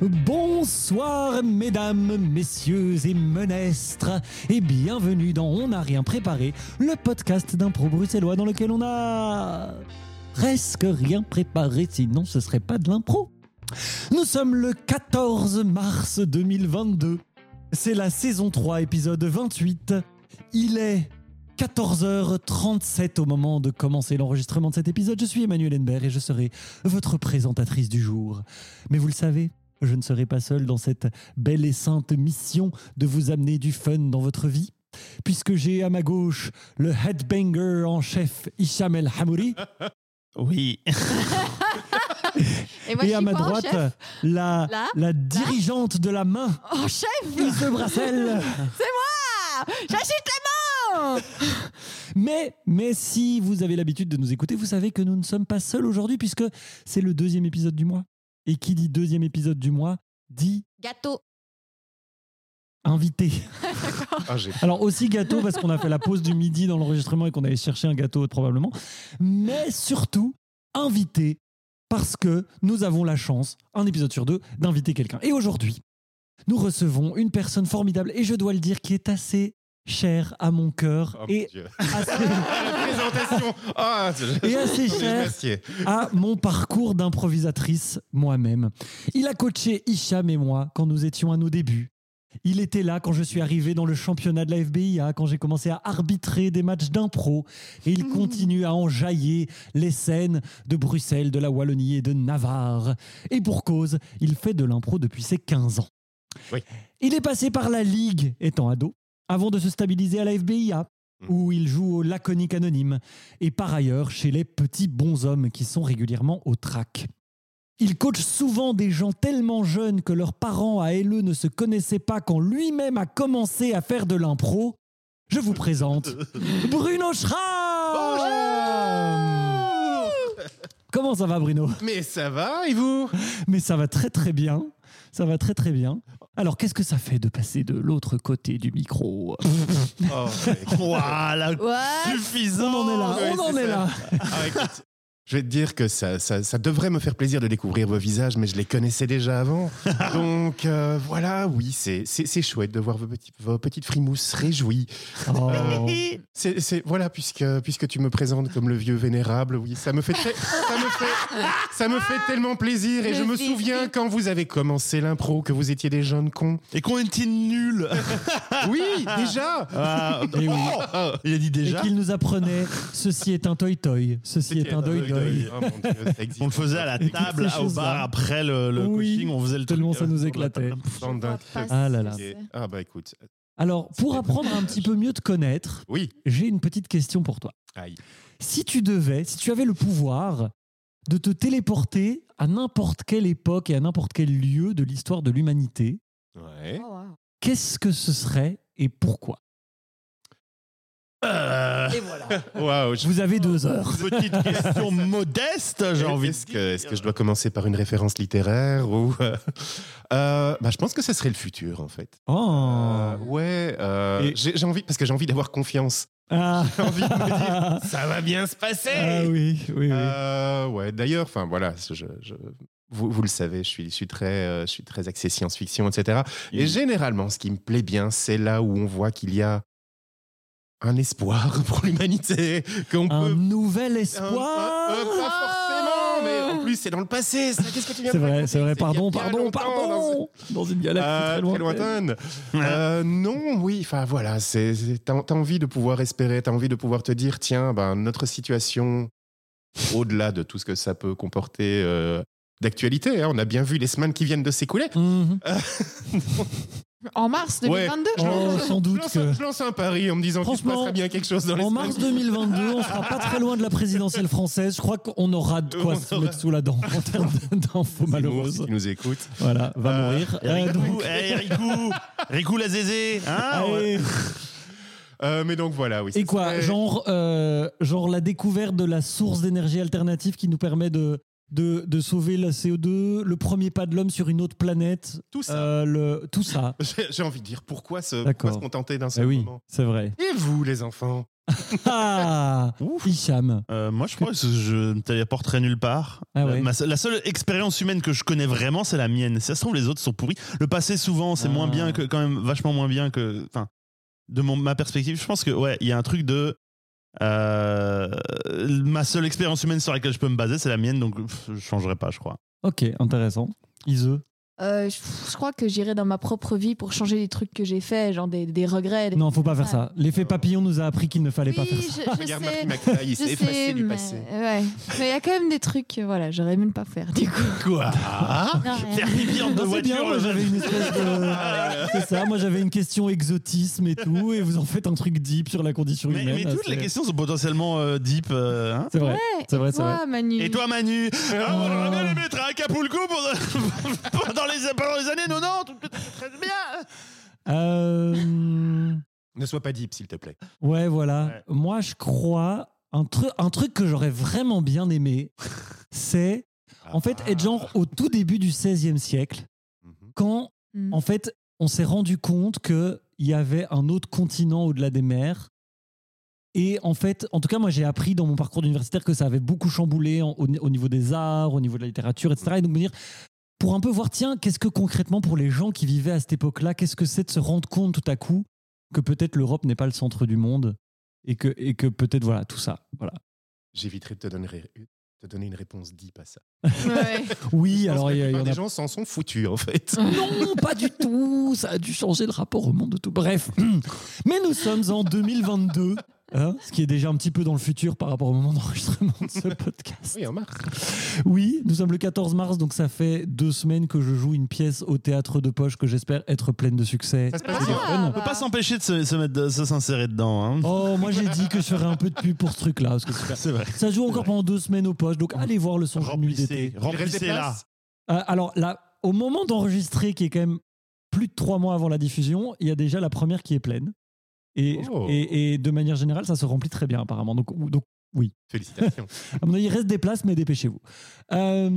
Bonsoir mesdames, messieurs et menestres et bienvenue dans On n'a rien préparé, le podcast d'impro bruxellois dans lequel on a presque rien préparé, sinon ce serait pas de l'impro. Nous sommes le 14 mars 2022. C'est la saison 3, épisode 28. Il est 14h37 au moment de commencer l'enregistrement de cet épisode. Je suis Emmanuel Henbert et je serai votre présentatrice du jour. Mais vous le savez, je ne serai pas seul dans cette belle et sainte mission de vous amener du fun dans votre vie. Puisque j'ai à ma gauche le headbanger en chef Hicham El Hamouri Oui. Et moi, à ma en droite la, la dirigeante de la main, Oh, chef Ise Brassel. Ah, J'agite la main Mais, mais si vous avez l'habitude de nous écouter, vous savez que nous ne sommes pas seuls aujourd'hui puisque c'est le deuxième épisode du mois. Et qui dit deuxième épisode du mois dit Gâteau. invité. Ah, Alors aussi gâteau parce qu'on a fait la pause du midi dans l'enregistrement et qu'on allait chercher un gâteau probablement. Mais surtout invité parce que nous avons la chance, un épisode sur deux, d'inviter quelqu'un. Et aujourd'hui, nous recevons une personne formidable et je dois le dire qui est assez chère à mon cœur Oh, et Dieu. assez, La présentation. Ah, et assez cher à mon parcours d'improvisatrice moi-même. Il a coaché Hicham et moi quand nous étions à nos débuts. Il était là quand je suis arrivé dans le championnat de la FBIA, quand j'ai commencé à arbitrer des matchs d'impro. Et il continue à enjailler les scènes de Bruxelles, de la Wallonie et de Navarre. Et pour cause, il fait de l'impro depuis ses 15 ans. Oui. Il est passé par la Ligue étant ado, avant de se stabiliser à la FBIA, où il joue au laconique anonyme, et par ailleurs chez les petits bonshommes qui sont régulièrement au track. Il coach souvent des gens tellement jeunes que leurs parents à LE ne se connaissaient pas quand lui-même a commencé à faire de l'impro. Je vous présente Bruno Schramm Comment ça va Bruno Mais ça va, et vous Mais ça va très très bien. Ça va très très bien. Alors qu'est-ce que ça fait de passer de l'autre côté du micro oh, Voilà. Suffisant. On en est là, Ouais, on en est ça. là. Ah, écoute, Je vais te dire que ça, ça, ça devrait me faire plaisir de découvrir vos visages, mais je les connaissais déjà avant. Donc euh, voilà, oui, c'est chouette de voir vos, petits, vos petites frimousses réjouies. Oh. C'est c'est- voilà, puisque, puisque tu me présentes comme le vieux vénérable, oui, ça me fait, ça me fait, ça me fait tellement plaisir. Et Le je me souviens quand vous avez commencé l'impro, que vous étiez des jeunes cons. Et qu'on était nuls. Oui, déjà Ah, Et oui. oh, il a dit Et déjà. qu'il nous apprenait ceci est un toy toy, ceci est un doy doy. Oh mon Dieu, ça existe. On le faisait à la table, au bar, après le, le Oui, coaching, on faisait le tellement truc, ça nous euh, éclatait. D'un pas Ah là là. Et- Ah bah écoute, Alors, pour apprendre à un petit peu mieux te connaître, oui. j'ai une petite question pour toi. Aïe. Si tu devais, si tu avais le pouvoir de te téléporter à n'importe quelle époque et à n'importe quel lieu de l'histoire de l'humanité, Ouais. Oh, wow. qu'est-ce que ce serait et pourquoi? Euh, Et voilà. Je- Vous avez deux heures. petite question modeste, j'ai envie de Est-ce que, est-ce que je dois commencer par une référence littéraire ou euh, euh, bah, je pense que ce serait le futur en fait. Oh. Euh, ouais. euh, Et- j'ai, j'ai envie parce que j'ai envie d'avoir confiance. Ah. J'ai envie de me dire ça va bien se passer. Ah oui, oui, oui. Euh, ouais. D'ailleurs, enfin voilà, je, je- vous, vous le savez, je suis, je suis très, euh, je suis très axé science-fiction, etc. Et généralement, ce qui me plaît bien, c'est là où on voit qu'il y a un espoir pour l'humanité, qu'on un peut nouvel Un- un- espoir. un- pas forcément, mais en plus c'est dans le passé. ça. Qu'est-ce que tu viens C'est vrai, c'est vrai. Pardon, pardon, pardon. Dans une galaxie Euh, très lointaine. Euh, non, oui, enfin voilà, t'as, t'as envie de pouvoir espérer, t'as envie de pouvoir te dire, tiens, ben, notre situation, au-delà de tout ce que ça peut comporter euh, d'actualité, hein, on a bien vu les semaines qui viennent de s'écouler. Mhm. En mars Ouais. 2022 Oh, sans Je doute lance, que. je lance un pari en me disant qu'il se Franchement, passera bien quelque chose dans les En mars 2022, on sera pas très loin de la présidentielle française. Je crois qu'on aura de quoi On se aura- mettre sous la dent en termes d'infos malheureuses. si tu nous écoutes. Voilà, va Euh, mourir. Et Euh, Rico, donc, eh, Rico, Rico la zézé, hein ouais. allez. Euh, mais donc voilà, oui. Et quoi serait- genre, euh, genre la découverte de la source d'énergie alternative qui nous permet de de, de sauver la CO2, le premier pas de l'homme sur une autre planète, Tout ça. euh, le, tout ça. J'ai envie de dire pourquoi se, pourquoi se contenter d'un Eh seul oui, moment c'est vrai. Et vous, les enfants? Ah Hicham. Euh, moi, je crois que je ne téléporterai nulle part. Ah La- ouais. ma- la seule expérience humaine que je connais vraiment, c'est la mienne. Si ça se trouve, les autres sont pourris. Le passé, souvent, c'est Ah. moins bien que, quand même, vachement moins bien que. Enfin, de mon, ma perspective, je pense que, ouais, il y a un truc de. Euh, ma seule expérience humaine sur laquelle je peux me baser, c'est la mienne, donc pff, je changerai pas, je crois. Ok, intéressant. Ise? Euh, je, je crois que j'irai dans ma propre vie pour changer les trucs que j'ai faits, genre des, des regrets. des- Non, faut pas faire ça. L'effet papillon nous a appris qu'il ne fallait pas faire je, ça. je Regarde sais. McFly, il Je s'est effacé sais, du mais, passé. ouais. mais il y a quand même des trucs, euh, voilà, j'aurais aimé ne pas faire du coup. Quoi? Faire pipi en deux voitures moi j'avais une espèce de. Ah, C'est ça, moi j'avais une question exotisme et tout, et vous en faites un truc deep sur la condition Mais, humaine. mais toutes c'est- les questions sont potentiellement euh, deep. euh, hein. C'est vrai, Ouais, c'est vrai, et c'est vrai. toi, Manu? Et toi, Manu? Ah, On aurait bien aimé être à Acapulco pendant, pendant les, pendant les années 90. Très bien. Euh, Ne sois pas deep, s'il te plaît. Ouais, voilà. Ouais. Moi je crois, un, truc un truc que j'aurais vraiment bien aimé, c'est en fait être genre au tout début du XVIe siècle, Mhm. quand Mm. en fait, on s'est rendu compte qu'il y avait un autre continent au-delà des mers. Et en fait, en tout cas, moi, j'ai appris dans mon parcours d'universitaire que ça avait beaucoup chamboulé en- au, au niveau des arts, au niveau de la littérature, etc. Et donc, me dire, pour un peu voir, tiens, qu'est-ce que concrètement, pour les gens qui vivaient à cette époque-là, qu'est-ce que c'est de se rendre compte tout à coup que peut-être l'Europe n'est pas le centre du monde et que, et que peut-être, voilà, tout ça. Voilà. J'éviterai de te donner, te donner une réponse deep à ça. Ouais. Oui, Je pense alors il y, a- y des gens s'en sont foutus, en fait. Non, pas du tout. Ça a dû changer le rapport au monde de tout. Bref. Mais nous sommes en 2022. Hein, ce qui est déjà un petit peu dans le futur par rapport au moment d'enregistrement de ce podcast. Oui, en mars. Oui, nous sommes le 14 mars, donc ça fait deux semaines que je joue une pièce au théâtre de poche que j'espère être pleine de succès. Ça se passe bien. On peut pas s'empêcher de se, se mettre, de se s'insérer dedans. hein. Oh, moi j'ai dit que je ferais un peu de pub pour ce truc-là. parce que c'est super. C'est vrai. Ça joue encore pendant deux semaines aux poches, donc allez voir le son de nuit Remplissez, d'été. Des remplissez là. Euh, alors là, au moment d'enregistrer, qui est quand même plus de trois mois avant la diffusion, il y a déjà la première qui est pleine. Et, Oh. et, et de manière générale, ça se remplit très bien apparemment. Donc, donc Félicitations. à mon avis, il reste des places, mais dépêchez-vous. Euh,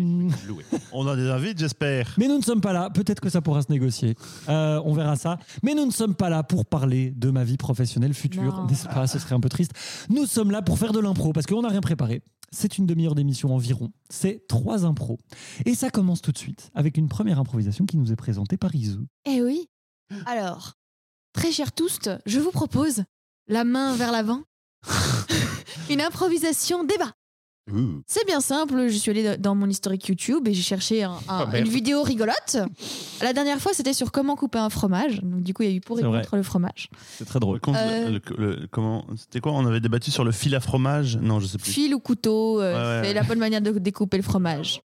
Loué. On a des invites, j'espère. mais nous ne sommes pas là. Peut-être que ça pourra se négocier. Euh, on verra ça. Mais nous ne sommes pas là pour parler de ma vie professionnelle future, n'est-ce pas? Ce serait un peu triste. Nous sommes là pour faire de l'impro parce qu'on n'a rien préparé. C'est une demi-heure d'émission environ. C'est trois impros. Et ça commence tout de suite avec une première improvisation qui nous est présentée par Izu. Eh oui. Alors, très chers tous, je vous propose la main vers l'avant. Une improvisation débat. C'est bien simple, je suis allée dans mon historique YouTube et j'ai cherché un- un- Oh, merde. une vidéo rigolote. La dernière fois, c'était sur comment couper un fromage. Donc, du coup, il y a eu pour et vrai. contre le fromage. C'est très drôle. Euh. le- le- le- comment C'était quoi? On avait débattu sur le fil à fromage? Non, je sais plus. Fil ou couteau, euh, Ouais, ouais, c'est ouais. la bonne manière de découper le fromage.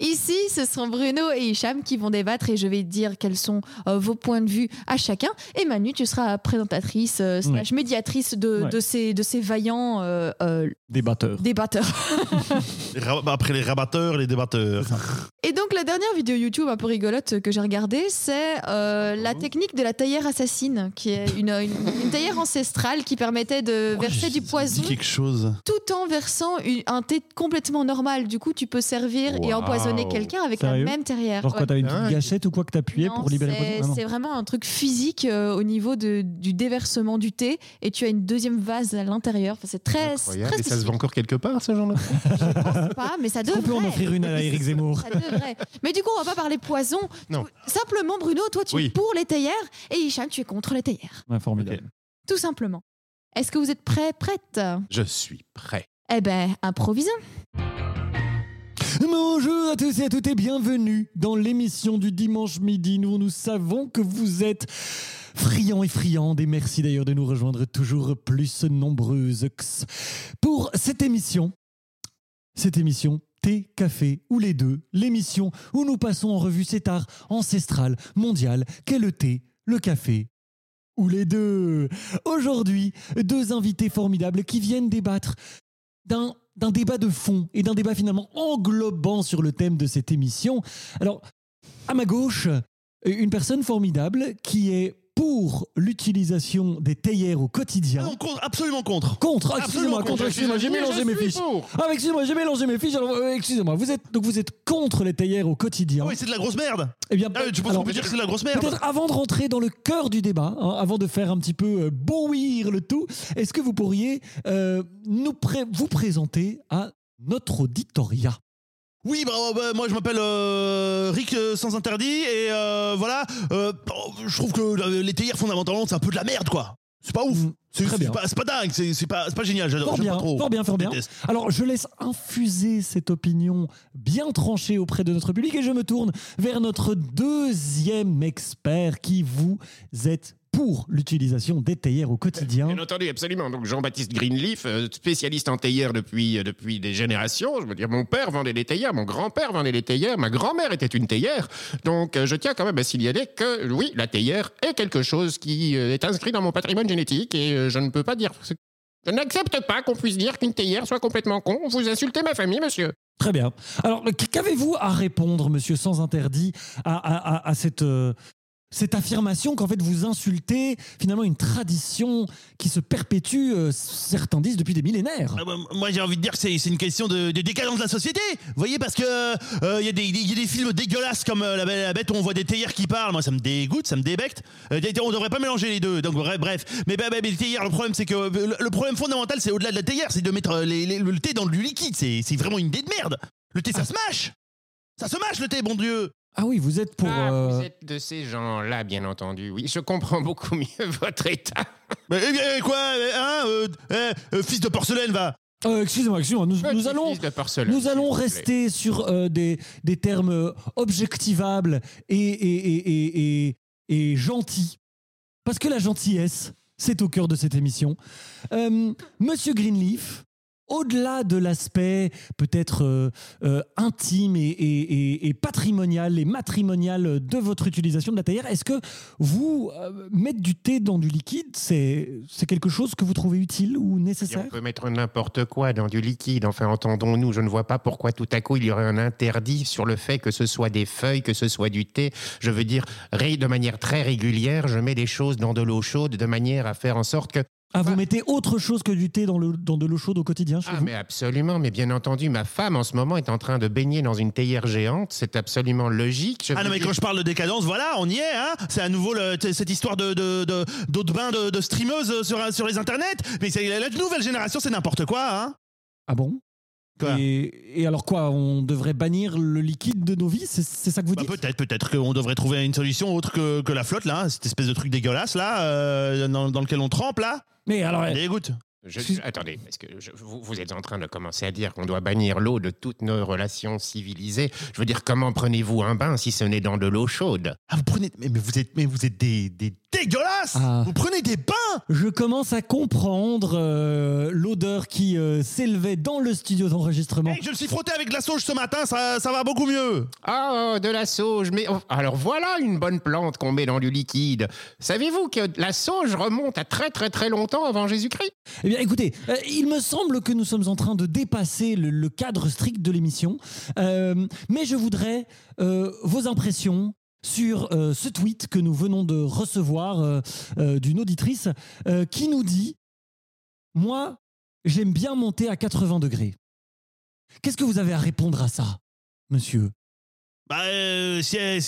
Ici, ce sont Bruno et Hicham qui vont débattre et je vais dire quels sont euh, vos points de vue à chacun. Et Manu, tu seras présentatrice euh, slash médiatrice de, Ouais. de, ces, de ces vaillants euh, euh, Débatteur. débatteurs. Les ra- bah, Après les rabatteurs, les débatteurs. Et donc la dernière vidéo YouTube un peu rigolote que j'ai regardée, c'est euh, la technique de la taillère assassine, qui est une, une, une taillère ancestrale qui permettait de verser du poison quelque chose? tout en versant une- un thé complètement normal. Du coup, tu peux servir et Waouh. Empoisonner quelqu'un avec Sérieux la même terrière. Genre quoi, Ouais. t'avais une petite gâchette ou quoi que t'appuyais pour libérer le c'est- poison. C'est vraiment un truc physique euh, au niveau de, du déversement du thé et tu as une deuxième vase à l'intérieur. Enfin, c'est très, Incroyable. très Et ça se vont encore quelque part, ce genre-là pas, mais ça Est-ce qu'on peut en devrait. offrir une à Eric Zemmour Ça devrait. Mais du coup, on va pas parler poison. Non. Simplement, Bruno, toi, tu es Oui. pour les théières et Hicham, tu es contre les théières. Ouais, formidable. Tout simplement. Est-ce que vous êtes prêts, prêtes? Je suis prêt. Eh ben, improvisons. Bonjour à tous et à toutes et bienvenue dans l'émission du dimanche midi. Nous, nous savons que vous êtes friands et friandes et merci d'ailleurs de nous rejoindre toujours plus nombreuses pour cette émission. Cette émission thé, café ou les deux, l'émission où nous passons en revue cet art ancestral, mondial, qu'est le thé, le café ou les deux. Aujourd'hui, deux invités formidables qui viennent débattre d'un débat de fond et d'un débat finalement englobant sur le thème de cette émission. Alors, à ma gauche, une personne formidable qui est pour l'utilisation des théières au Ah quotidien non, contre- absolument contre. Contre, Absolument excusez-moi, contre. contre, excusez-moi, j'ai mélangé mes fiches. Ah, excusez-moi, j'ai mélangé mes fiches. alors, euh, excusez-moi, vous êtes donc vous êtes contre les théières au quotidien. Ah oui, c'est de la grosse merde. Eh bien, Ah, tu penses qu'on peut dire que c'est de la grosse merde Peut-être avant de rentrer dans le cœur du débat, hein, avant de faire un petit peu euh, bouillir le tout, est-ce que vous pourriez euh, nous pré- vous présenter à notre auditoria? Oui, bah, bah, moi je m'appelle euh, Rick euh, sans interdit et euh, voilà, bon, je trouve que les théières fondamentalement c'est un peu de la merde quoi. C'est pas ouf. Mm, C'est pas, dingue, c'est pas, génial, j'adore. Fort fort bien, fort bien. Alors, je laisse infuser cette opinion bien tranchée auprès de notre public et je me tourne vers notre deuxième expert qui vous êtes pour l'utilisation des théières au quotidien. Bien entendu, absolument. Donc Jean-Baptiste Greenleaf, euh, spécialiste en théière depuis, euh, depuis des générations. Je veux dire, mon père vendait des théières, mon grand-père vendait des théières, ma grand-mère était une théière. Donc euh, je tiens quand même à signaler que oui, la théière est quelque chose qui est inscrit dans mon patrimoine génétique et je ne peux pas dire... Je n'accepte pas qu'on puisse dire qu'une théière soit complètement con. Vous insultez ma famille, monsieur. Très bien. Alors, qu'avez-vous à répondre, monsieur sans interdit, à, à- à- à cette, euh, cette affirmation qu'en fait vous insultez finalement une tradition qui se perpétue, euh, certains disent, depuis des millénaires Ah bah, moi j'ai envie de dire que c'est c'est une question de, de décadence de la société. Vous voyez, parce que euh, il y, a des- y a des films dégueulasses comme euh, La Belle et la Bête où on voit des théières qui parlent. Moi ça me dégoûte, ça me débecte. Euh, on devrait pas mélanger les deux. Donc bref, bref. Mais, bah, bah, mais les théières, le problème c'est que euh, le, le problème fondamental c'est au-delà de la théière, c'est de mettre euh, les- les- le thé dans du liquide. C'est c'est vraiment une idée de merde. Le thé ça se mâche. Ça se mâche le thé, bon Dieu. Ah oui, vous êtes pour... Ah, euh, vous êtes de ces gens-là, bien entendu. Oui, je comprends beaucoup mieux votre état. Mais eh bien, quoi, euh, hein, euh, eh, euh, fils de porcelaine, va. euh, excusez-moi, excusez-moi, nous, allons... fils de porcelaine, Nous allons rester sur euh, des, des termes euh, objectivables et, et, et, et, et- et gentils. Parce que la gentillesse, c'est au cœur de cette émission. Euh, Monsieur Greenleaf, au-delà de l'aspect peut-être euh, euh, intime et, et- et- et patrimonial et matrimonial de votre utilisation de la théière, est-ce que vous, euh, mettre du thé dans du liquide, c'est quelque chose que vous trouvez utile ou Et nécessaire? On peut mettre n'importe quoi dans du liquide. Enfin, entendons-nous, je ne vois pas pourquoi tout à coup il y aurait un interdit sur le fait que ce soit des feuilles, que ce soit du thé. Je veux dire, de manière très régulière, je mets des choses dans de l'eau chaude de manière à faire en sorte que. Ah, vous mettez autre chose que du thé dans, le, dans de l'eau chaude au quotidien chez Ah, vous mais absolument, mais bien entendu, ma femme en ce moment est en train de baigner dans une théière géante. C'est absolument logique. Je Ah veux non, mais dire- quand je parle de décadence, voilà, on y est, hein. C'est à nouveau le- t- cette histoire de, de, de, d'eau de bain de, de streameuses sur, sur les internets. Mais c'est, la nouvelle génération, c'est n'importe quoi, hein. Ah bon? Et, et alors quoi On devrait bannir le liquide de nos vies C'est ça que vous Bah, dites peut-être, peut-être qu'on devrait trouver une solution autre que, que la flotte, là, cette espèce de truc dégueulasse, là, euh, dans, dans lequel on trempe, là. Mais alors. Je- attendez, parce que je- vous, vous êtes en train de commencer à dire qu'on doit bannir l'eau de toutes nos relations civilisées? Je veux dire, comment prenez-vous un bain si ce n'est dans de l'eau chaude? Ah, vous prenez. Mais, mais vous êtes, mais vous êtes des, des dégueulasses Ah. Vous prenez des bains je commence à comprendre euh, l'odeur qui euh, s'élevait dans le studio d'enregistrement. Hey, Je me suis frotté avec de la sauge ce matin, ça, ça va beaucoup mieux. Ah, de la sauge. Mais oh, alors voilà une bonne plante qu'on met dans du liquide. Savez-vous que la sauge remonte à très très très longtemps avant Jésus-Christ? Eh écoutez, euh, il me semble que nous sommes en train de dépasser le, cadre strict de l'émission, Euh, mais je voudrais euh, vos impressions sur ce tweet que nous venons de recevoir d'une auditrice qui nous dit Moi, j'aime bien monter à 80 degrés. Qu'est-ce que vous avez à répondre à ça, monsieur? Bah, si elle,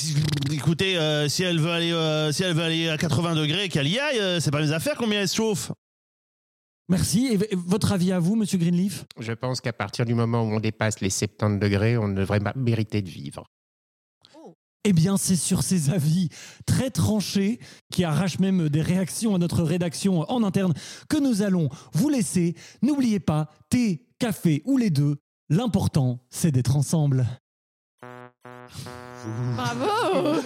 écoutez, si elle veut aller, à 80 degrés, qu'elle y aille. c'est pas mes affaires combien elle se chauffe. Merci. Et votre avis à vous, monsieur Greenleaf? Je pense qu'à partir du moment où on dépasse les 70 degrés, on ne devrait pas mériter de vivre. Eh bien, c'est sur ces avis très tranchés, qui arrachent même des réactions à notre rédaction en interne, que nous allons vous laisser. N'oubliez pas, thé, café ou les deux, l'important, c'est d'être ensemble. Bravo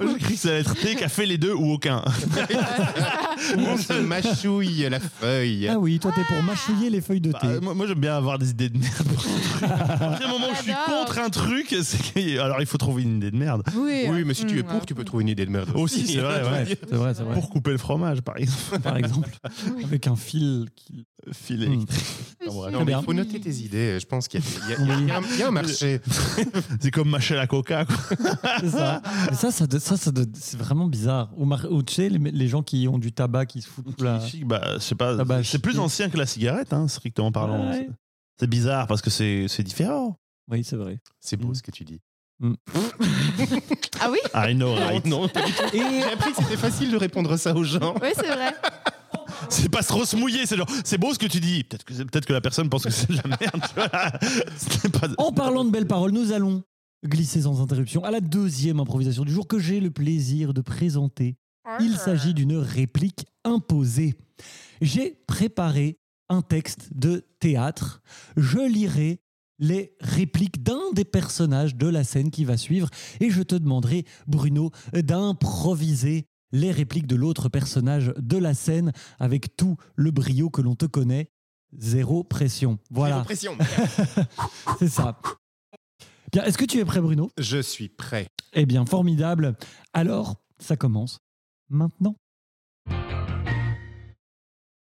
J'ai cru que ça allait être thé, café, les deux ou aucun. on se mâchouille la feuille. Ah oui, toi, t'es pour mâchouiller les feuilles de Bah, thé. moi, moi, j'aime bien avoir des idées de merde. À partir du moment où je suis contre un truc, c'est que- alors il faut trouver une idée de merde. Oui, Oui, mais si tu es mm, pour, tu peux trouver une idée de merde. Aussi, c'est vrai, ouais. C'est vrai, c'est vrai. Pour couper le fromage, par exemple. Par exemple, avec un fil qui Fil Hmm. électrique. Mais Non. Très il faut noter tes idées. Je pense qu'il y, a- il y a- Oui. il y a un- il y a un marché. C'est comme mâcher la coca. Quoi. C'est ça. Mais ça, ça, ça, c'est vraiment bizarre. Ou, mar- ou tu sais, les, les gens qui ont du tabac qui se foutent tout là. Bah, je sais pas. Ah bah, c'est plus chier. ancien que la cigarette, hein, strictement parlant. Ouais. C'est- C'est bizarre parce que c'est c'est différent. Oui, c'est vrai. C'est beau Mm. ce que tu dis. Ah oui? I know, right? Non, pas du tout. J'ai appris que c'était facile de répondre ça aux gens. Oui, c'est vrai. C'est pas trop se mouiller, c'est genre, c'est beau ce que tu dis. Peut-être que, peut que la personne pense que c'est de la merde. tu vois. C'est pas- En parlant de belles paroles, nous allons glisser sans interruption à la deuxième improvisation du jour que j'ai le plaisir de présenter. Il s'agit d'une réplique imposée. J'ai préparé un texte de théâtre. Je lirai les répliques d'un des personnages de la scène qui va suivre et je te demanderai, Bruno, d'improviser les répliques de l'autre personnage de la scène avec tout le brio que l'on te connaît. Zéro pression. Voilà, Zéro pression. c'est ça. Bien, est-ce que tu es prêt, Bruno? Je suis prêt. eh bien, formidable. Alors, ça commence maintenant.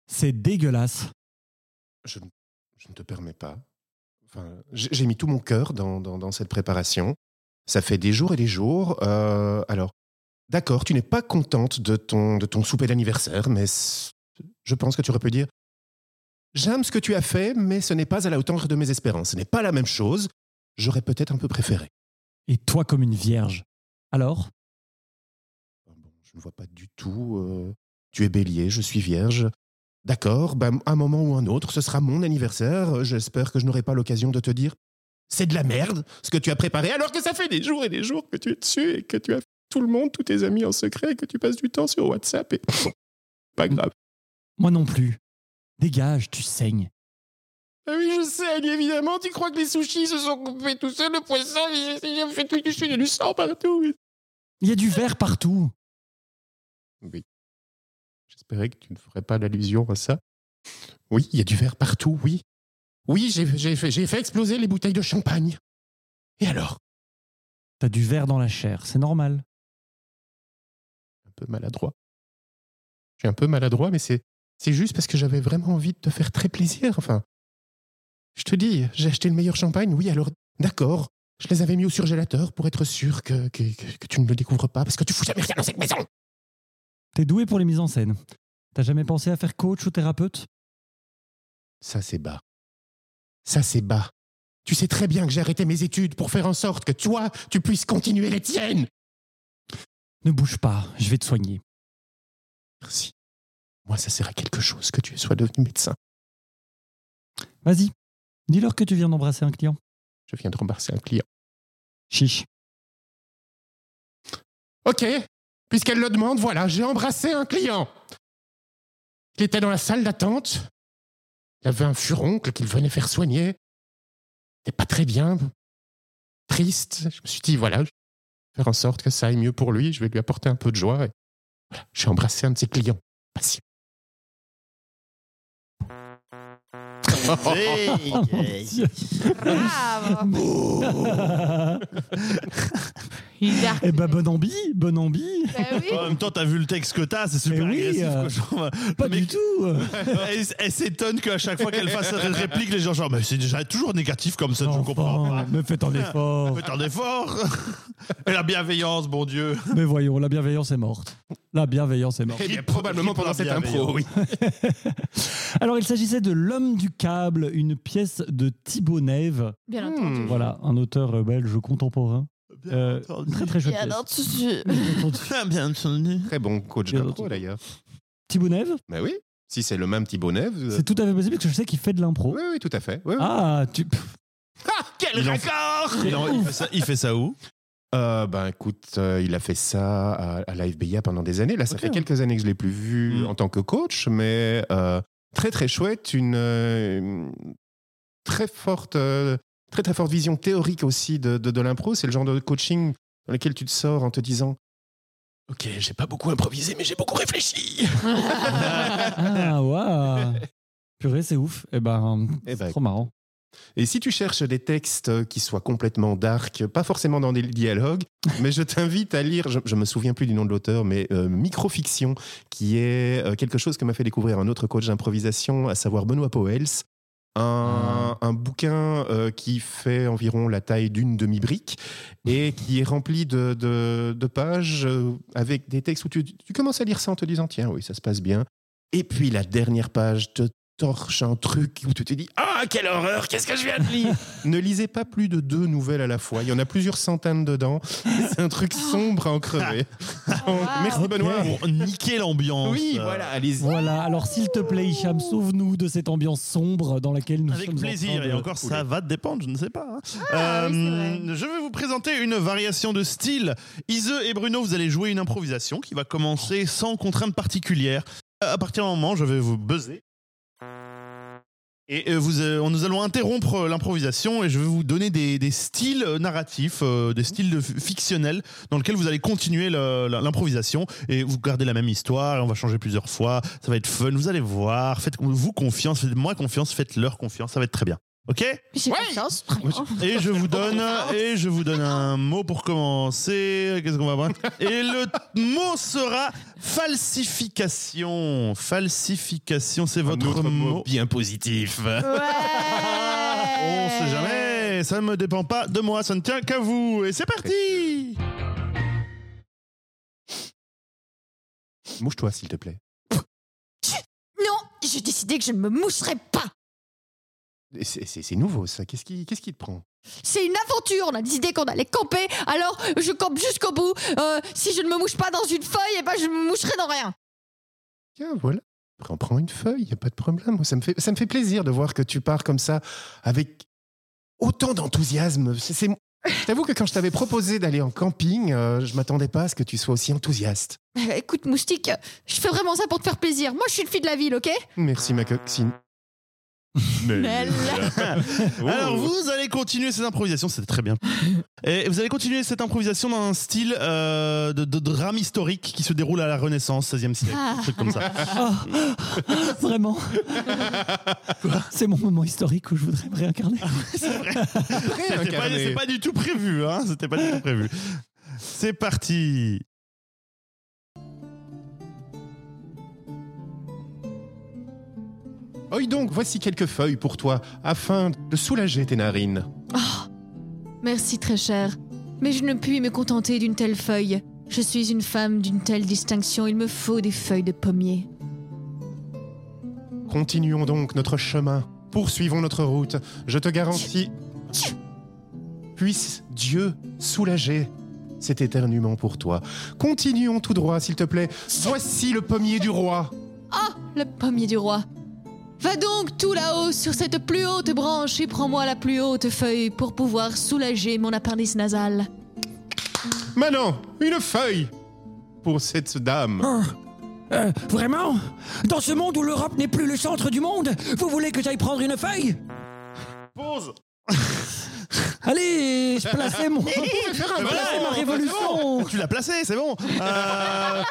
C'est dégueulasse. Je, ne- je ne te permets pas. Enfin, j'ai mis tout mon cœur dans, dans- dans cette préparation. Ça fait des jours et des jours. Euh, alors, d'accord, tu n'es pas contente de ton, de ton souper d'anniversaire, mais je pense que tu aurais pu dire J'aime ce que tu as fait, mais ce n'est pas à la hauteur de mes espérances. Ce n'est pas la même chose. J'aurais peut-être un peu préféré. Et toi comme une vierge. Alors? Ah je ne vois pas du tout. euh, tu es bélier, je suis vierge. D'accord, ben, un moment ou un autre, ce sera mon anniversaire. J'espère que je n'aurai pas l'occasion de te dire c'est de la merde ce que tu as préparé, alors que ça fait des jours et des jours que tu es dessus et que tu as tout le monde, tous tes amis en secret, et que tu passes du temps sur WhatsApp et. Pas grave. Moi non plus. Dégage, tu saignes. Ah oui, je sais, évidemment. Tu crois que les sushis se sont coupés tout seuls, le poisson, j'ai fait tout, il y a du sang partout. Il y a du verre partout. Oui. J'espérais que tu ne ferais pas l'allusion à ça. Oui, il y a du verre partout, oui. Oui, j'ai fait, fait exploser les bouteilles de champagne. Et alors? T'as du verre dans la chair, c'est normal. Un peu maladroit. Je suis un peu maladroit, mais c'est juste parce que j'avais vraiment envie de te faire très plaisir. Enfin, je te dis, j'ai acheté le meilleur champagne, oui, alors d'accord. Je les avais mis au surgélateur pour être sûr que, que, que- que tu ne le découvres pas, parce que tu fous jamais rien dans cette maison. T'es doué pour les mises en scène. T'as jamais pensé à faire coach ou thérapeute? Ça, c'est bas. Ça, c'est bas. Tu sais très bien que j'ai arrêté mes études pour faire en sorte que toi, tu puisses continuer les tiennes. Ne bouge pas, je vais te soigner. Merci. Moi, ça sert à quelque chose que tu sois devenu médecin. Vas-y, dis-leur que tu viens d'embrasser un client. Je viens de rembourser un client. Chiche. Ok, puisqu'elle le demande, voilà, j'ai embrassé un client. Il était dans la salle d'attente. Il avait un furoncle qu'il venait faire soigner. Il pas très bien. Triste. Je me suis dit, voilà, je vais faire en sorte que ça aille mieux pour lui. Je vais lui apporter un peu de joie. Voilà, j'ai embrassé un de ses clients. Patient. Bravo. A- Eh ben, bonne ambi, bonne ambi. Bah oui. En même temps, t'as vu le texte que t'as, c'est super oui, agressif. euh, quoi, genre, Pas mec, du tout. Elle, elle s'étonne qu'à chaque fois qu'elle fasse une réplique, les gens genre, mais c'est déjà toujours négatif comme ça, je Enfin, comprends pas. Mais faites un effort. Faites un effort. Et la bienveillance, bon Dieu. Mais voyons, la bienveillance est morte. La bienveillance est morte. Eh bien, probablement pendant cette impro, oui. Alors, il s'agissait de L'homme du câble, une pièce de Thibaut Neve. Bien entendu. Voilà, un auteur belge contemporain. Euh, très très chouette Bien pièce. entendu. Bien entendu. Bien, bien entendu. Très bon coach Bien d'impro, entendu. d'ailleurs. Thibaut Neve, Mais oui, si c'est le même Thibaut Neve. euh, c'est tout à fait possible parce que je sais qu'il fait de l'impro. Oui, oui, tout à fait. Oui, oui. Ah, tu... Ah, quel Il en- raccord Il, en- il fait ça, il fait ça où? Euh, ben écoute, euh, il a fait ça à, à la FBIA pendant des années. Là, ça Ok. fait quelques années que je l'ai plus vu Mm. en tant que coach, mais euh, très très chouette, une, euh, une très forte, euh, très très forte vision théorique aussi de, de, de l'impro. C'est le genre de coaching dans lequel tu te sors en te disant. Ok, j'ai pas beaucoup improvisé, mais j'ai beaucoup réfléchi. Ah, waouh Purée, c'est ouf. Eh ben, Eh c'est ben, trop marrant. Et si tu cherches des textes qui soient complètement dark, pas forcément dans des dialogues, mais je t'invite à lire, je, je me souviens plus du nom de l'auteur, mais euh, Microfiction, qui est euh, quelque chose que m'a fait découvrir un autre coach d'improvisation, à savoir Benoît Poels. Un, bouquin euh, qui fait environ la taille d'une demi-brique et qui est rempli de, de- de pages euh, avec des textes où tu, tu commences à lire ça en te disant tiens oui ça se passe bien. Et puis la dernière page te torche un truc où tu te dis ah quelle horreur qu'est-ce que je viens de lire? Ne lisez pas plus de deux nouvelles à la fois il y en a plusieurs centaines dedans c'est un truc sombre à en crever Donc, wow. merci Ok. Benoît Pour niquer l'ambiance. oui voilà allez-y Voilà, alors s'il te plaît, Hicham, sauve-nous de cette ambiance sombre dans laquelle nous Avec sommes. en plaisir, train de et encore couler. ça va dépendre, je ne sais pas. hein. Ah, Euh, je vais vous présenter une variation de style. Ise et Bruno, vous allez jouer une improvisation qui va commencer sans contrainte particulière. À partir d'un moment, je vais vous buzzer. Et euh, vous, euh, nous allons interrompre euh, l'improvisation et je vais vous donner des, des styles narratifs, des styles fictionnels dans lesquels vous allez continuer l'improvisation et vous gardez la même histoire et on va changer plusieurs fois. Ça va être fun, vous allez voir. Faites-vous confiance, faites-moi confiance, faites-leur confiance, ça va être très bien. Ok J'ai confiance. très bien. et je vous donne et je vous donne un mot pour commencer. Qu'est-ce qu'on va voir? Et le mot sera falsification. Falsification, c'est votre autre mot. bien positif Ouais. On sait jamais. Ça ne me dépend pas de moi. Ça ne tient qu'à vous. Et c'est parti. mouche-toi s'il te plaît Non, j'ai décidé que je ne me moucherai pas. C'est- nouveau ça qu'est-ce qui, qu'est-ce qui te prend? C'est une aventure. On a décidé qu'on allait camper. Alors, je campe jusqu'au bout. Euh, si je ne me mouche pas dans une feuille, eh ben, je me moucherai dans rien. Tiens, voilà. Prends, prends une feuille, il n'y a pas de problème. Moi, ça me, fait, ça me fait plaisir de voir que tu pars comme ça, avec autant d'enthousiasme. C'est, c'est- Je t'avoue que quand je t'avais proposé d'aller en camping, euh, je m'attendais pas à ce que tu sois aussi enthousiaste. Euh, écoute, moustique, je fais vraiment ça pour te faire plaisir. Moi, je suis une fille de la ville, ok? Merci, ma coxine. Oh. Alors vous allez continuer cette improvisation, c'était très bien. Et vous allez continuer cette improvisation dans un style euh, de, de drame historique qui se déroule à la Renaissance, 16e siècle, Ah. un truc comme ça. Ah, vraiment C'est mon moment historique où je voudrais me réincarner. C'était pas, Réincarné. c'est pas du tout prévu, hein. C'était pas du tout prévu. C'est parti. Oi donc, voici quelques feuilles pour toi, afin de soulager tes narines. Merci, très cher. Mais je ne puis me contenter d'une telle feuille. Je suis une femme d'une telle distinction. Il me faut des feuilles de pommier. Continuons donc notre chemin. Poursuivons notre route. Je te garantis. Puisse Dieu soulager cet éternuement pour toi. Continuons tout droit, s'il te plaît. Voici le pommier du roi. Le pommier du roi. Va donc tout là-haut sur cette plus haute branche et prends-moi la plus haute feuille pour pouvoir soulager mon appendice nasal. Maintenant, une feuille pour cette dame. Euh, vraiment? Dans ce monde où l'Europe n'est plus le centre du monde, vous voulez que j'aille prendre une feuille? Pause. Allez, je plaçais mon... je Voilà, plaçais ma c'est révolution bon. Tu l'as placé, c'est bon. Euh,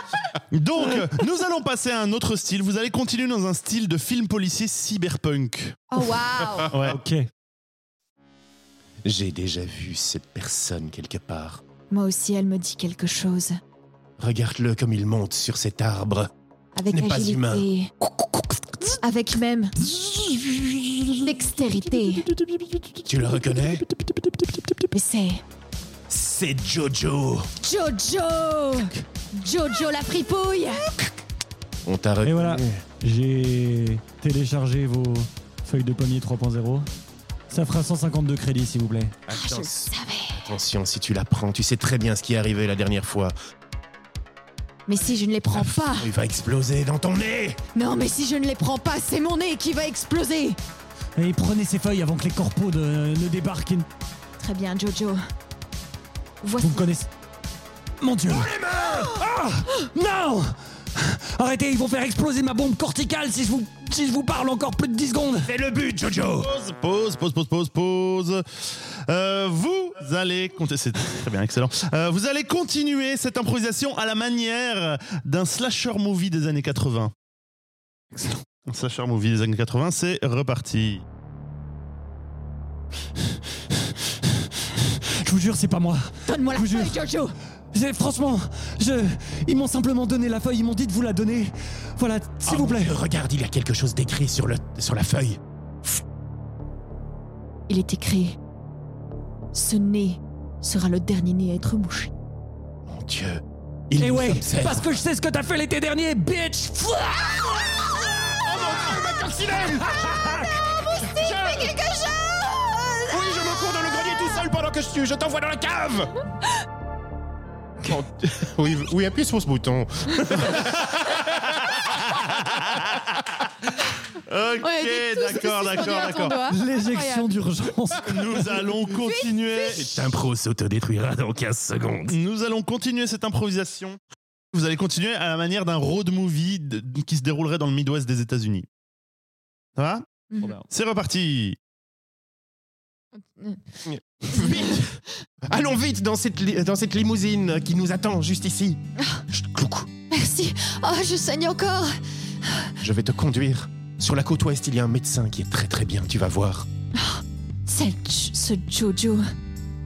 donc, nous allons passer à un autre style. Vous allez continuer dans un style de film policier cyberpunk. Oh waouh Ouais. Ok. J'ai déjà vu cette personne quelque part. Moi aussi, elle me dit quelque chose. Regarde-le comme il monte sur cet arbre. Avec n'est pas agilité. Avec même dextérité. Tu le reconnais? Mais c'est C'est Jojo. Jojo Jojo la fripouille On t'a reconnu. Et voilà. J'ai téléchargé vos feuilles de pommier 3.0. Ça fera 152 crédits, s'il vous plaît. Ah, Je le savais. attention, si tu la prends, tu sais très bien ce qui est arrivé la dernière fois. Mais si je ne les prends pas... Il va exploser dans ton nez. Non, mais si je ne les prends pas, c'est mon nez qui va exploser. Et prenez ces feuilles avant que les corpos ne, ne débarquent. Très bien, Jojo. Voici... Vous me connaissez. Mon Dieu. Ah Non. Arrêtez, ils vont faire exploser ma bombe corticale si je vous, si je vous parle encore plus de 10 secondes. C'est le but, Jojo Pause, pause, pause, pause, pause, pause. Euh, vous allez compter, c'est très bien, excellent. Euh, vous allez continuer cette improvisation à la manière d'un slasher movie des années 80. Excellent. Un slasher movie des années 80, c'est reparti. Je vous jure, c'est pas moi. Donne-moi la Je vous feuille, jure. Jojo J'ai- Franchement, je, ils m'ont simplement donné la feuille, ils m'ont dit de vous la donner. Voilà, s'il Oh vous plaît. mon Dieu, regarde, il y a quelque chose d'écrit sur, le, sur la feuille. Il est écrit Ce nez sera le dernier nez à être mouché. Mon Dieu. Il Et nous ouais, observe. parce que je sais ce que t'as fait l'été dernier, bitch. Oh ma coccinelle Quelque chose Oui, je me cours dans le grenier tout seul pendant que je tue. Je t'envoie dans la cave Oui, oui, appuie sur ce bouton. Ok, d'accord, d'accord, d'accord. L'éjection d'urgence. Nous allons continuer. Cette impro s'autodétruira dans 15 secondes. Nous allons continuer cette improvisation. Vous allez continuer à la manière d'un road movie de- qui se déroulerait dans le Midwest des États-Unis. Ça va? Mhm. C'est reparti. Vite Allons vite dans cette, li- dans cette limousine qui nous attend juste ici. Chut, clouc. Merci. Oh, je saigne encore. Je vais te conduire. Sur la côte ouest, il y a un médecin qui est très très bien, tu vas voir. C'est J- ce Jojo.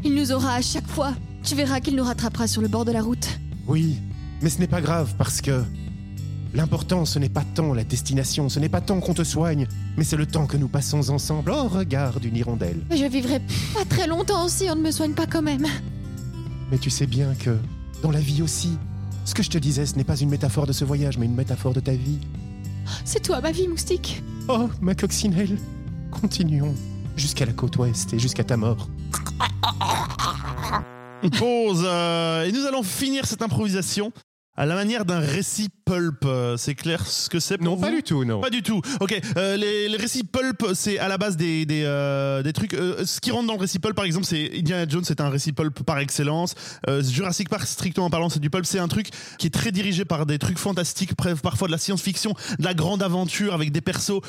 Il nous aura à chaque fois. Tu verras qu'il nous rattrapera sur le bord de la route. Oui, mais ce n'est pas grave parce que l'important ce n'est pas tant la destination, ce n'est pas tant qu'on te soigne, mais c'est le temps que nous passons ensemble. Oh, regarde une hirondelle. Mais je vivrai pas très longtemps si on ne me soigne pas quand même. Mais tu sais bien que dans la vie aussi, ce que je te disais, ce n'est pas une métaphore de ce voyage, mais une métaphore de ta vie. C'est toi ma vie, moustique. Oh, ma coccinelle, continuons jusqu'à la côte ouest et jusqu'à ta mort. Pause. euh, et nous allons finir cette improvisation à la manière d'un récit pulp. Euh, C'est clair ce que c'est pour Non, vous pas du tout, non. Pas du tout. Ok, euh, les, les récits pulp, c'est à la base des, des, euh, des trucs. euh, ce qui rentre dans le récit pulp, par exemple, c'est Indiana Jones, c'est un récit pulp par excellence. Jurassic Park, strictement parlant, c'est du pulp. C'est un truc qui est très dirigé par des trucs fantastiques, parfois de la science-fiction, de la grande aventure avec des persos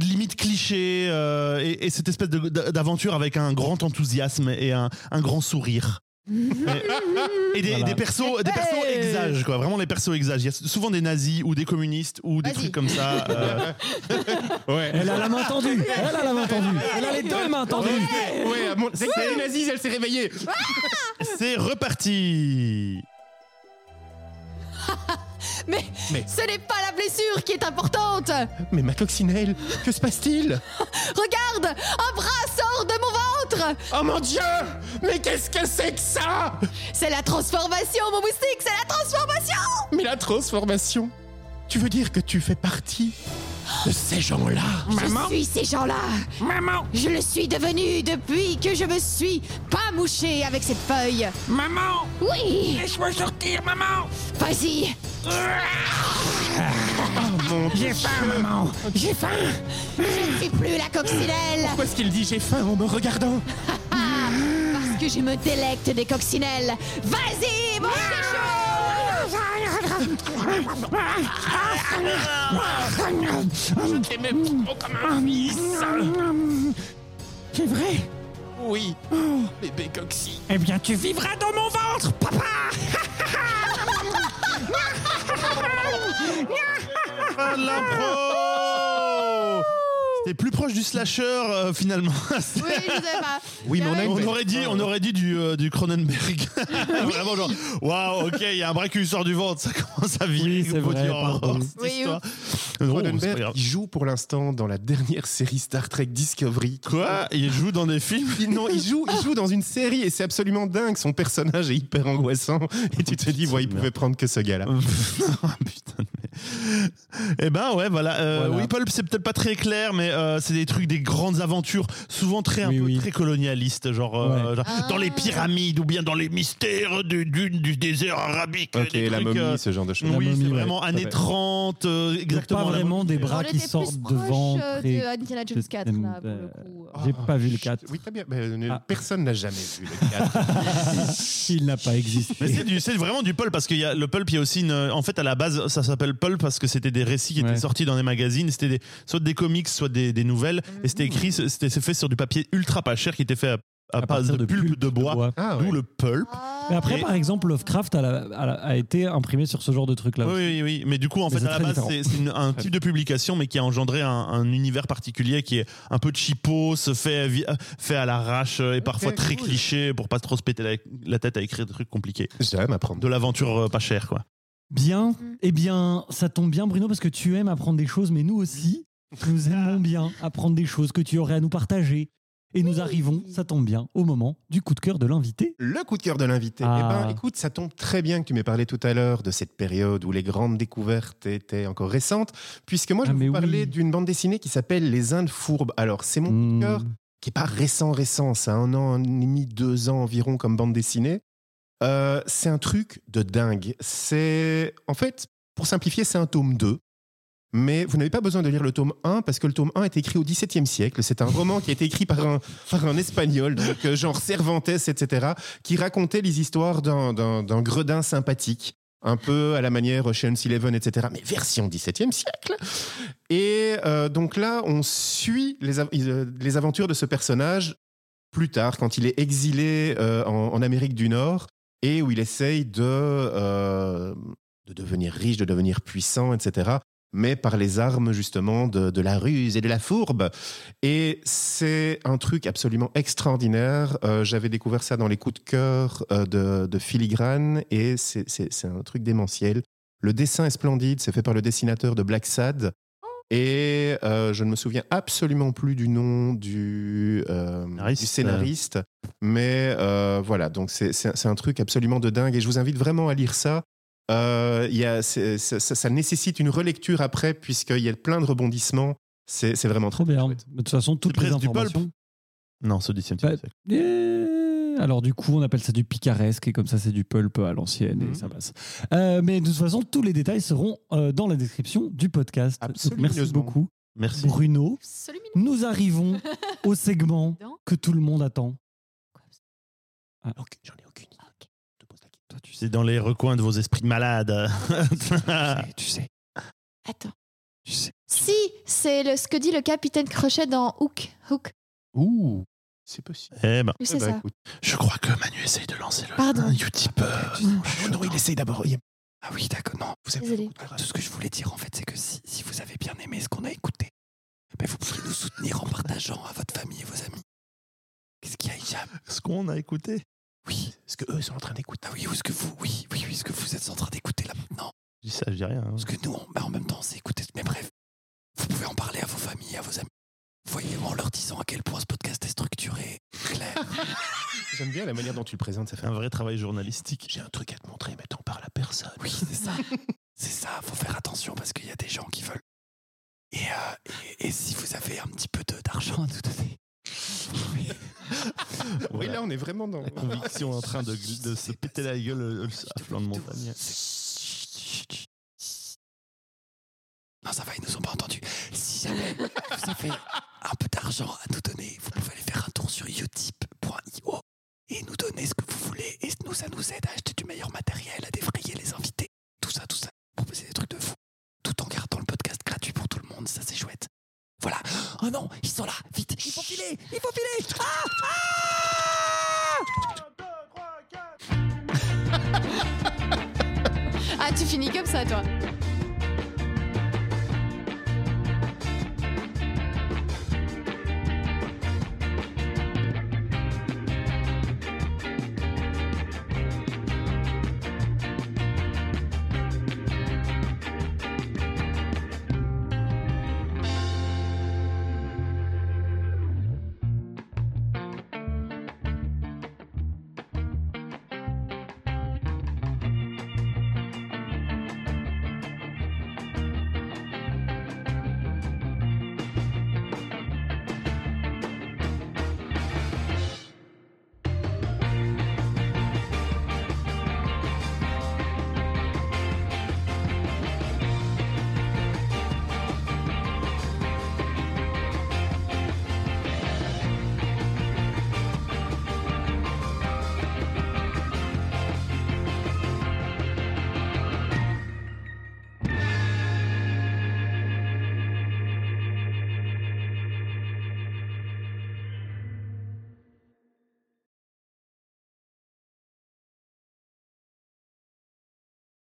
limite clichés et, et cette espèce d'aventure avec un grand enthousiasme et un, un grand sourire. Et, des, Voilà. des persos, des persos Hey exagent, quoi. Vraiment, les persos exagent. Il y a souvent des nazis ou des communistes ou des trucs comme ça. euh, Ouais. Elle a la main tendue. Elle a la main tendue. Elle a les deux mains tendues. Ouais, c'est que c'est une Aziz, elle s'est réveillée. C'est reparti. Mais, Mais- ce n'est pas la blessure qui est importante. Mais ma coccinelle, que se passe-t-il? Regarde, un bras sort de mon ventre. Oh mon dieu Mais qu'est-ce que c'est que ça? C'est la transformation, mon moustique, c'est la transformation. Mais la transformation? Tu veux dire que tu fais partie de ces gens-là Je suis ces gens-là. Maman, Je le suis devenu depuis que je me suis pas mouché avec cette feuille. maman, Oui, laisse-moi sortir, maman. vas-y. Oh mon dieu J'ai faim, maman. J'ai faim. Je ne suis plus la coccinelle Pourquoi est-ce qu'il dit j'ai faim en me regardant? Parce que je me délecte des coccinelles. Vas-y, mon Je t'aimais trop comme un fils. C'est vrai Oui, bébé cocci Eh bien, tu vivras dans mon ventre, papa. L'impro. C'était plus proche du slasher euh, finalement. Oui, je sais pas. Oui, mais on a une on bête. aurait dit, on aurait dit du, euh, du Cronenberg. Vraiment genre, waouh, ok, il y a un bras qui lui sort du ventre, ça commence à virer. Oui, c'est au bout vrai, du horreur, pardon. cette Oui, histoire. Non, c'est pas Cronenberg, grave. il joue pour l'instant dans la dernière série Star Trek Discovery. Quoi? Il joue dans des films? Il- Non, il joue, il joue dans une série et c'est absolument dingue. Son personnage est hyper angoissant et tu te dis, ouais, il pouvait prendre que ce gars-là. Ah, putain de merde. Eh ben ouais, voilà. Euh, Voilà. Oui, Pulp, c'est peut-être pas très clair, mais euh, c'est des trucs, des grandes aventures, souvent très un Oui, peu oui. très colonialistes, genre, euh, genre Ah. dans les pyramides ou bien dans les mystères du, du, du désert arabique. Ok, des la trucs, momie, euh, ce genre de choses. Oui, c'est vraiment années fait. 30, euh, Donc exactement. pas vraiment des bras qui sortent devant. de Indiana Jones 4, là, pour le coup. J'ai pas vu le chut. 4. Oui, très bien. Mais, Ah. Personne n'a jamais vu le 4. Il n'a pas existé. c'est vraiment du pulp parce qu'il y a le pulp, il y a aussi une. En fait, à la base, ça s'appelle pulp parce que c'était des récits qui Ouais. étaient sortis dans des magazines. C'était des, soit des comics, soit des, des nouvelles. Et c'était écrit, c'était c'est fait sur du papier ultra pas cher qui était fait à à, partir de pulpe de bois, Ah, d'où ouais. le pulp. Mais après, Et- par exemple, Lovecraft a, la- a la- a été imprimé sur ce genre de truc-là. Oui, oui, oui. Mais du coup, en Mais fait, c'est à la base, c'est un type de publication, mais qui a engendré un, un univers particulier qui est un peu cheapos, fait, vi- fait à l'arrache euh, et parfois très cool. cliché pour pas trop se péter la, la tête à écrire des trucs compliqués. J'aime apprendre. De l'aventure euh, pas chère, quoi. Bien. Mm. Eh bien, ça tombe bien, Bruno, parce que tu aimes apprendre des choses, mais nous aussi, nous aimons bien apprendre des choses que tu aurais à nous partager. Et nous arrivons, ça tombe bien, au moment du coup de cœur de l'invité. Le coup de cœur de l'invité. Ah. Eh ben, écoute, ça tombe très bien que tu m'aies parlé tout à l'heure de cette période où les grandes découvertes étaient encore récentes, puisque moi, je Ah, vais vous parler oui. d'une bande dessinée qui s'appelle Les Indes fourbes. Alors, c'est mon coup de Hmm. cœur qui est pas récent, récent, ça a un an, un an et demi, deux ans environ comme bande dessinée. Euh, c'est un truc de dingue. C'est, en fait, pour simplifier, c'est un tome 2. Mais vous n'avez pas besoin de lire le tome 1 parce que le tome 1 est écrit au XVIIe siècle. C'est un roman qui a été écrit par un, par un espagnol, donc euh, genre Cervantes, etc., qui racontait les histoires d'un- gredin sympathique, un peu à la manière Ocean's Eleven, etc., mais version XVIIe siècle. Et euh, donc là, on suit les, les aventures de ce personnage plus tard, quand il est exilé en Amérique du Nord et où il essaye de, euh, de devenir riche, de devenir puissant, etc. Mais par les armes justement de, de la ruse et de la fourbe. Et c'est un truc absolument extraordinaire. Euh, J'avais découvert ça dans les coups de cœur euh, de, de Filigrane et c'est un truc démentiel. Le dessin est splendide, c'est fait par le dessinateur de Black Sad. Et euh, je ne me souviens absolument plus du nom du, euh, Scénariste, du scénariste. Mais euh, voilà, donc c'est c'est- c'est un truc absolument de dingue. Et je vous invite vraiment à lire ça. Euh, il y a, c'est- c'est- ça, ça nécessite une relecture après, puisqu'il y a plein de rebondissements. C'est c'est vraiment Trop très bien. chouette. De toute façon, toutes C'est les presque du pulp? informations. Non, c'est au XVIIe Bah, siècle. Alors du coup, on appelle ça du picaresque et comme ça, c'est du pulp à l'ancienne et Mhm. ça passe. Euh, mais de toute façon, tous les détails seront euh, dans la description du podcast. Merci beaucoup, Merci. Bruno. Absolument. Nous arrivons au segment que tout le monde attend. Ah, J'en ai aucune idée. Je te pose la question. toi, tu sais, C'est dans les recoins de vos esprits malades. tu sais, Attends. tu sais. Si, c'est le- ce que dit le capitaine Crochet dans Hook. Hook. Ouh, c'est possible. eh ben, Oui, Eh ben, ça. écoute. je crois que Manu essaye de lancer le Pardon. un. Oh non, il essaye d'abord. Il Ah oui, d'accord, non. Vous avez de Tout ce que je voulais dire, en fait, c'est que si, si vous avez bien aimé ce qu'on a écouté, ben vous pouvez nous soutenir en partageant à votre famille et vos amis. Qu'est-ce qu'il y a, Hicham? Ce qu'on a écouté? Oui. Ce que eux sont en train d'écouter. Ah oui, ou ce que vous, oui, oui, oui, ce que vous êtes en train d'écouter là maintenant. Je dis ça, je dis rien. hein. Parce que nous, on- bah, en même temps, c'est écouter. Mais bref, vous pouvez en parler à vos familles, à vos amis. Voyez, en leur disant à quel point ce podcast est structuré, clair. J'aime bien la manière dont tu le présentes. Ça fait Un vrai travail journalistique. J'ai un truc à te montrer, mais t'en parles à personne. Oui, c'est ça. c'est ça, faut faire attention parce qu'il y a des gens qui veulent. Et, euh, et, et si vous avez un petit peu d'argent à nous donner. Oui, là, on est vraiment dans. La conviction en train de, de se péter la gueule euh, à flanc de montagne. Non, ça va, ils nous ont pas entendus. Si jamais vous avez un peu d'argent à nous donner, vous pouvez aller faire un tour sur utip.io et nous donner ce que vous voulez. Et nous, ça nous aide à acheter du meilleur matériel, à défrayer les invités. Tout ça, tout ça. Proposer des trucs de fou. Tout en gardant le podcast gratuit pour tout le monde. Ça, c'est chouette. Voilà. Oh non, ils sont là. Vite, il faut filer. Il faut filer. Ah Ah Ah, tu finis comme ça, toi.